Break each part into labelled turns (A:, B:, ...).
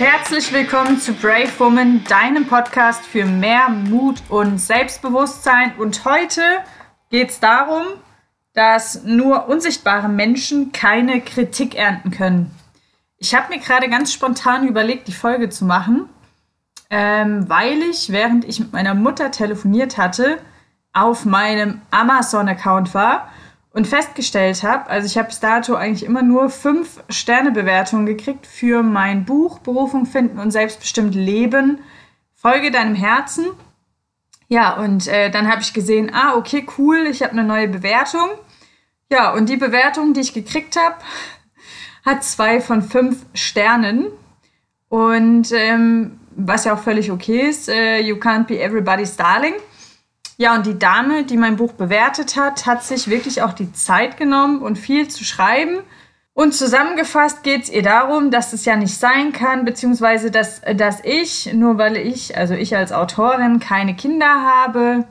A: Herzlich willkommen zu Brave Woman, deinem Podcast für mehr Mut und Selbstbewusstsein. Und heute geht es darum, dass nur unsichtbare Menschen keine Kritik ernten können. Ich habe mir gerade ganz spontan überlegt, die Folge zu machen, ähm, weil ich, während ich mit meiner Mutter telefoniert hatte, auf meinem Amazon-Account war und festgestellt habe, also ich habe bis dato eigentlich immer nur fünf Sterne-Bewertungen gekriegt für mein Buch Berufung finden und selbstbestimmt leben. Folge deinem Herzen. Ja, und äh, dann habe ich gesehen, ah, okay, cool, ich habe eine neue Bewertung. Ja, und die Bewertung, die ich gekriegt habe, hat zwei von fünf Sternen. Und ähm, was ja auch völlig okay ist, äh, you can't be everybody's darling. Ja, und die Dame, die mein Buch bewertet hat, hat sich wirklich auch die Zeit genommen und viel zu schreiben. Und zusammengefasst geht es ihr darum, dass es ja nicht sein kann, beziehungsweise dass, dass ich, nur weil ich, also ich als Autorin, keine Kinder habe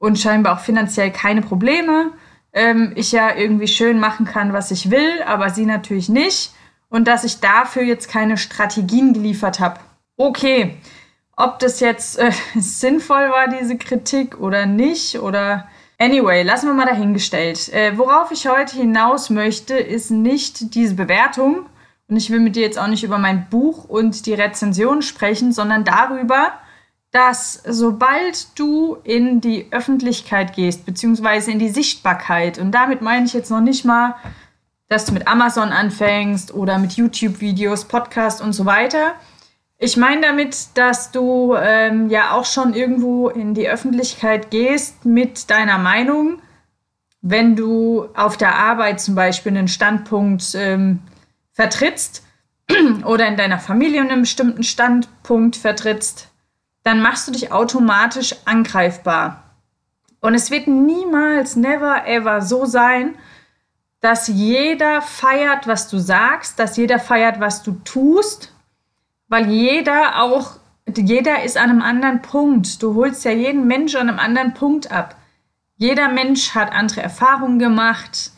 A: und scheinbar auch finanziell keine Probleme, ähm, ich ja irgendwie schön machen kann, was ich will, aber sie natürlich nicht. Und dass ich dafür jetzt keine Strategien geliefert habe. Okay, ob das jetzt äh, sinnvoll war, diese Kritik oder nicht, oder anyway, lassen wir mal dahingestellt. Äh, worauf ich heute hinaus möchte, ist nicht diese Bewertung. Und ich will mit dir jetzt auch nicht über mein Buch und die Rezension sprechen, sondern darüber, dass sobald du in die Öffentlichkeit gehst, beziehungsweise in die Sichtbarkeit, und damit meine ich jetzt noch nicht mal, dass du mit Amazon anfängst oder mit YouTube-Videos, Podcast und so weiter, ich meine damit, dass du ähm, ja auch schon irgendwo in die Öffentlichkeit gehst mit deiner Meinung, wenn du auf der Arbeit zum Beispiel einen Standpunkt ähm, vertrittst oder in deiner Familie einen bestimmten Standpunkt vertrittst, dann machst du dich automatisch angreifbar. Und es wird niemals, never, ever so sein, dass jeder feiert, was du sagst, dass jeder feiert, was du tust weil jeder auch, jeder ist an einem anderen Punkt. Du holst ja jeden Mensch an einem anderen Punkt ab. Jeder Mensch hat andere Erfahrungen gemacht.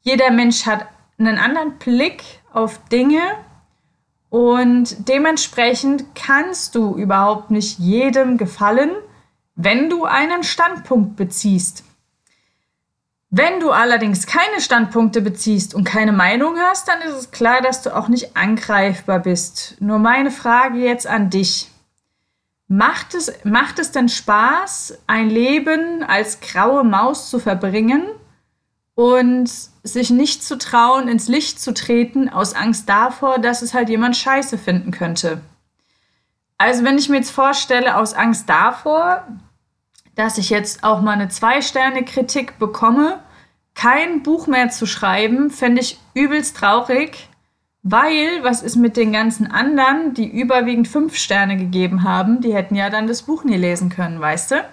A: Jeder Mensch hat einen anderen Blick auf Dinge. Und dementsprechend kannst du überhaupt nicht jedem gefallen, wenn du einen Standpunkt beziehst. Wenn du allerdings keine Standpunkte beziehst und keine Meinung hast, dann ist es klar, dass du auch nicht angreifbar bist. Nur meine Frage jetzt an dich. Macht es, macht es denn Spaß, ein Leben als graue Maus zu verbringen und sich nicht zu trauen, ins Licht zu treten, aus Angst davor, dass es halt jemand scheiße finden könnte? Also wenn ich mir jetzt vorstelle, aus Angst davor, dass ich jetzt auch mal eine Zwei-Sterne-Kritik bekomme, kein Buch mehr zu schreiben, fände ich übelst traurig, weil was ist mit den ganzen anderen, die überwiegend fünf Sterne gegeben haben, die hätten ja dann das Buch nie lesen können, weißt du?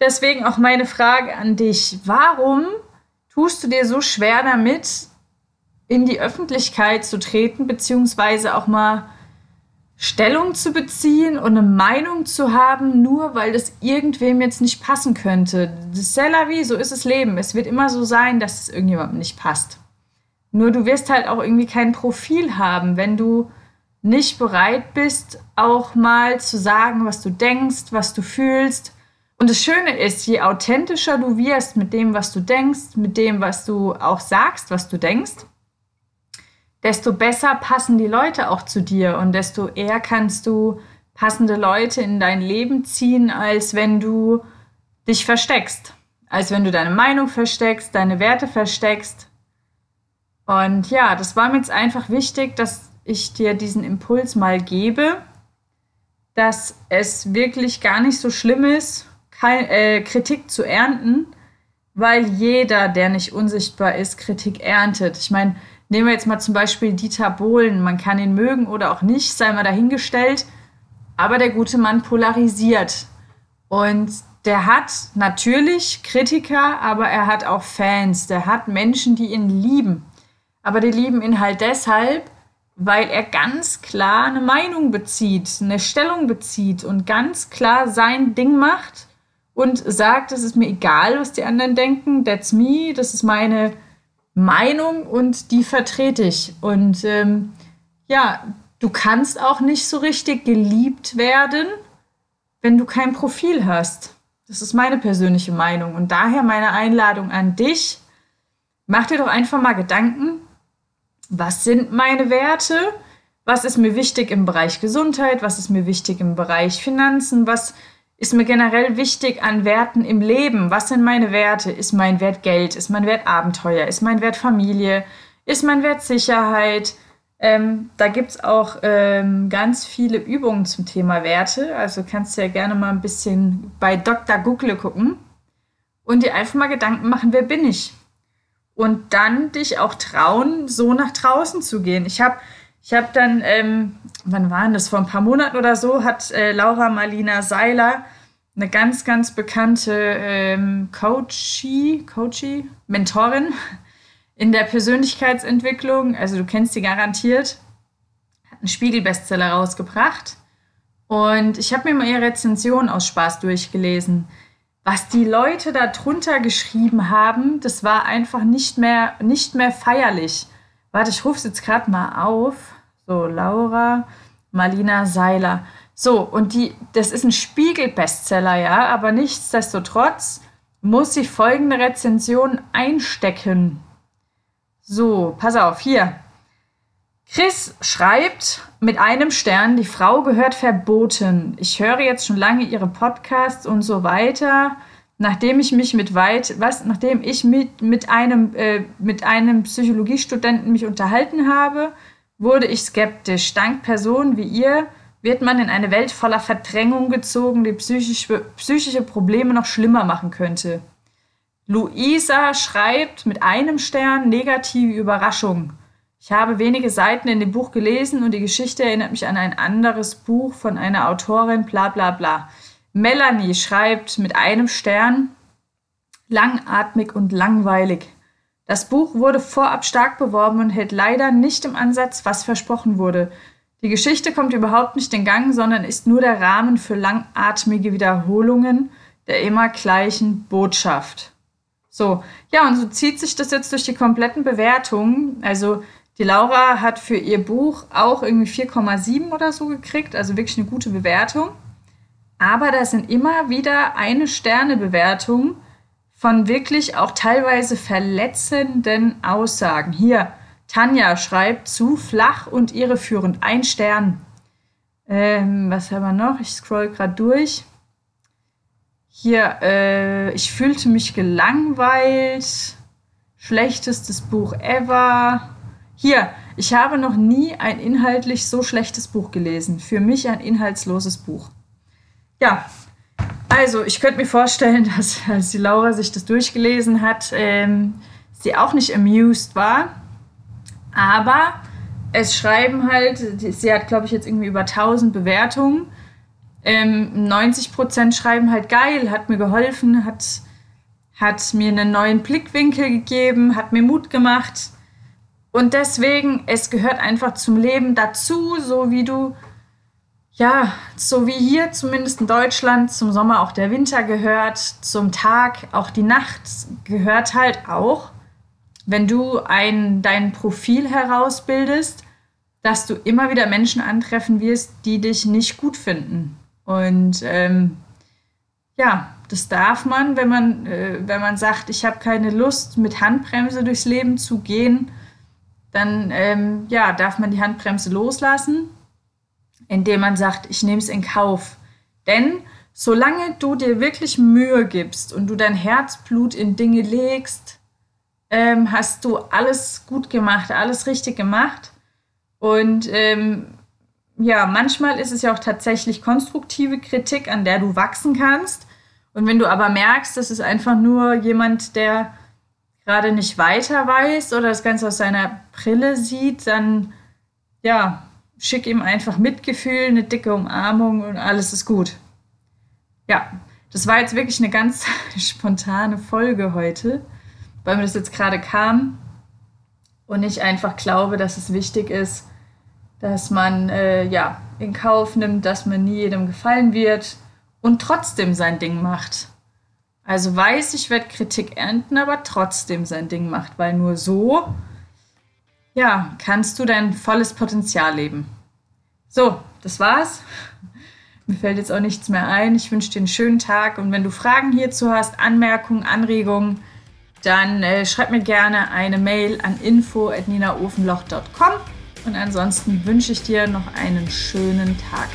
A: Deswegen auch meine Frage an dich, warum tust du dir so schwer damit, in die Öffentlichkeit zu treten, beziehungsweise auch mal Stellung zu beziehen und eine Meinung zu haben, nur weil das irgendwem jetzt nicht passen könnte. Vie, so ist das Leben. Es wird immer so sein, dass es irgendjemandem nicht passt. Nur du wirst halt auch irgendwie kein Profil haben, wenn du nicht bereit bist, auch mal zu sagen, was du denkst, was du fühlst. Und das Schöne ist, je authentischer du wirst mit dem, was du denkst, mit dem, was du auch sagst, was du denkst, desto besser passen die Leute auch zu dir und desto eher kannst du passende Leute in dein Leben ziehen, als wenn du dich versteckst. Als wenn du deine Meinung versteckst, deine Werte versteckst. Und ja, das war mir jetzt einfach wichtig, dass ich dir diesen Impuls mal gebe, dass es wirklich gar nicht so schlimm ist, kein, äh, Kritik zu ernten, weil jeder, der nicht unsichtbar ist, Kritik erntet. Ich meine, Nehmen wir jetzt mal zum Beispiel Dieter Bohlen. Man kann ihn mögen oder auch nicht, sei mal dahingestellt. Aber der gute Mann polarisiert. Und der hat natürlich Kritiker, aber er hat auch Fans. Der hat Menschen, die ihn lieben. Aber die lieben ihn halt deshalb, weil er ganz klar eine Meinung bezieht, eine Stellung bezieht und ganz klar sein Ding macht und sagt, es ist mir egal, was die anderen denken, that's me, das ist meine Meinung und die vertrete ich. Und ähm, ja, du kannst auch nicht so richtig geliebt werden, wenn du kein Profil hast. Das ist meine persönliche Meinung. Und daher meine Einladung an dich. Mach dir doch einfach mal Gedanken, was sind meine Werte? Was ist mir wichtig im Bereich Gesundheit? Was ist mir wichtig im Bereich Finanzen? Was ist mir generell wichtig an Werten im Leben? Was sind meine Werte? Ist mein Wert Geld? Ist mein Wert Abenteuer? Ist mein Wert Familie? Ist mein Wert Sicherheit? Ähm, da gibt es auch ähm, ganz viele Übungen zum Thema Werte. Also kannst du ja gerne mal ein bisschen bei Dr. Google gucken und dir einfach mal Gedanken machen, wer bin ich? Und dann dich auch trauen, so nach draußen zu gehen. Ich habe ich hab dann, ähm, wann waren das, vor ein paar Monaten oder so, hat äh, Laura Marlina Seiler, eine ganz, ganz bekannte ähm, Coachie, Coachie, Mentorin, in der Persönlichkeitsentwicklung, also du kennst sie garantiert, hat einen Spiegel-Bestseller rausgebracht. Und ich habe mir mal ihre Rezension aus Spaß durchgelesen. Was die Leute da drunter geschrieben haben, das war einfach nicht mehr, nicht mehr feierlich. Warte, ich rufe es jetzt gerade mal auf. So, Laura Marlina Seiler. So, und die, das ist ein Spiegel-Bestseller, ja, aber nichtsdestotrotz muss sie folgende Rezension einstecken. So, pass auf, hier. Chris schreibt mit einem Stern, die Frau gehört verboten. Ich höre jetzt schon lange ihre Podcasts und so weiter. Nachdem ich mich mit weit, was, nachdem ich mit, mit einem, äh, mit einem Psychologiestudenten mich unterhalten habe, wurde ich skeptisch. Dank Personen wie ihr wird man in eine Welt voller Verdrängung gezogen, die psychische, psychische Probleme noch schlimmer machen könnte. Luisa schreibt mit einem Stern negative Überraschung. Ich habe wenige Seiten in dem Buch gelesen und die Geschichte erinnert mich an ein anderes Buch von einer Autorin, bla bla bla. Melanie schreibt mit einem Stern langatmig und langweilig. Das Buch wurde vorab stark beworben und hält leider nicht im Ansatz, was versprochen wurde. Die Geschichte kommt überhaupt nicht in Gang, sondern ist nur der Rahmen für langatmige Wiederholungen der immer gleichen Botschaft. So, ja, und so zieht sich das jetzt durch die kompletten Bewertungen. Also die Laura hat für ihr Buch auch irgendwie 4,7 oder so gekriegt, also wirklich eine gute Bewertung. Aber da sind immer wieder eine Sterne-Bewertung von wirklich auch teilweise verletzenden Aussagen. Hier, Tanja schreibt zu flach und irreführend. Ein Stern. Ähm, was haben wir noch? Ich scroll gerade durch. Hier, äh, ich fühlte mich gelangweilt. Schlechtestes Buch ever. Hier, ich habe noch nie ein inhaltlich so schlechtes Buch gelesen. Für mich ein inhaltsloses Buch. Ja, also ich könnte mir vorstellen, dass als die Laura sich das durchgelesen hat, ähm, sie auch nicht amused war. Aber es schreiben halt, sie hat, glaube ich, jetzt irgendwie über 1000 Bewertungen. Ähm, 90 Prozent schreiben halt geil, hat mir geholfen, hat, hat mir einen neuen Blickwinkel gegeben, hat mir Mut gemacht. Und deswegen, es gehört einfach zum Leben dazu, so wie du, ja, so wie hier zumindest in Deutschland zum Sommer auch der Winter gehört, zum Tag auch die Nacht gehört halt auch, wenn du ein, dein Profil herausbildest, dass du immer wieder Menschen antreffen wirst, die dich nicht gut finden. Und ähm, ja, das darf man, wenn man, äh, wenn man sagt, ich habe keine Lust, mit Handbremse durchs Leben zu gehen, dann ähm, ja, darf man die Handbremse loslassen, indem man sagt, ich nehme es in Kauf. Denn solange du dir wirklich Mühe gibst und du dein Herzblut in Dinge legst, ähm, hast du alles gut gemacht, alles richtig gemacht. Und ähm, ja, manchmal ist es ja auch tatsächlich konstruktive Kritik, an der du wachsen kannst. Und wenn du aber merkst, das ist einfach nur jemand, der gerade nicht weiter weiß oder das Ganze aus seiner Brille sieht, dann ja, schick ihm einfach Mitgefühl, eine dicke Umarmung und alles ist gut. Ja, das war jetzt wirklich eine ganz spontane Folge heute, weil mir das jetzt gerade kam und ich einfach glaube, dass es wichtig ist, dass man äh, ja in Kauf nimmt, dass man nie jedem gefallen wird und trotzdem sein Ding macht. Also weiß, ich werde Kritik ernten, aber trotzdem sein Ding macht, weil nur so ja, kannst du dein volles Potenzial leben. So, das war's. Mir fällt jetzt auch nichts mehr ein. Ich wünsche dir einen schönen Tag und wenn du Fragen hierzu hast, Anmerkungen, Anregungen, dann äh, schreib mir gerne eine Mail an info.ninaofenloch.com und ansonsten wünsche ich dir noch einen schönen Tag.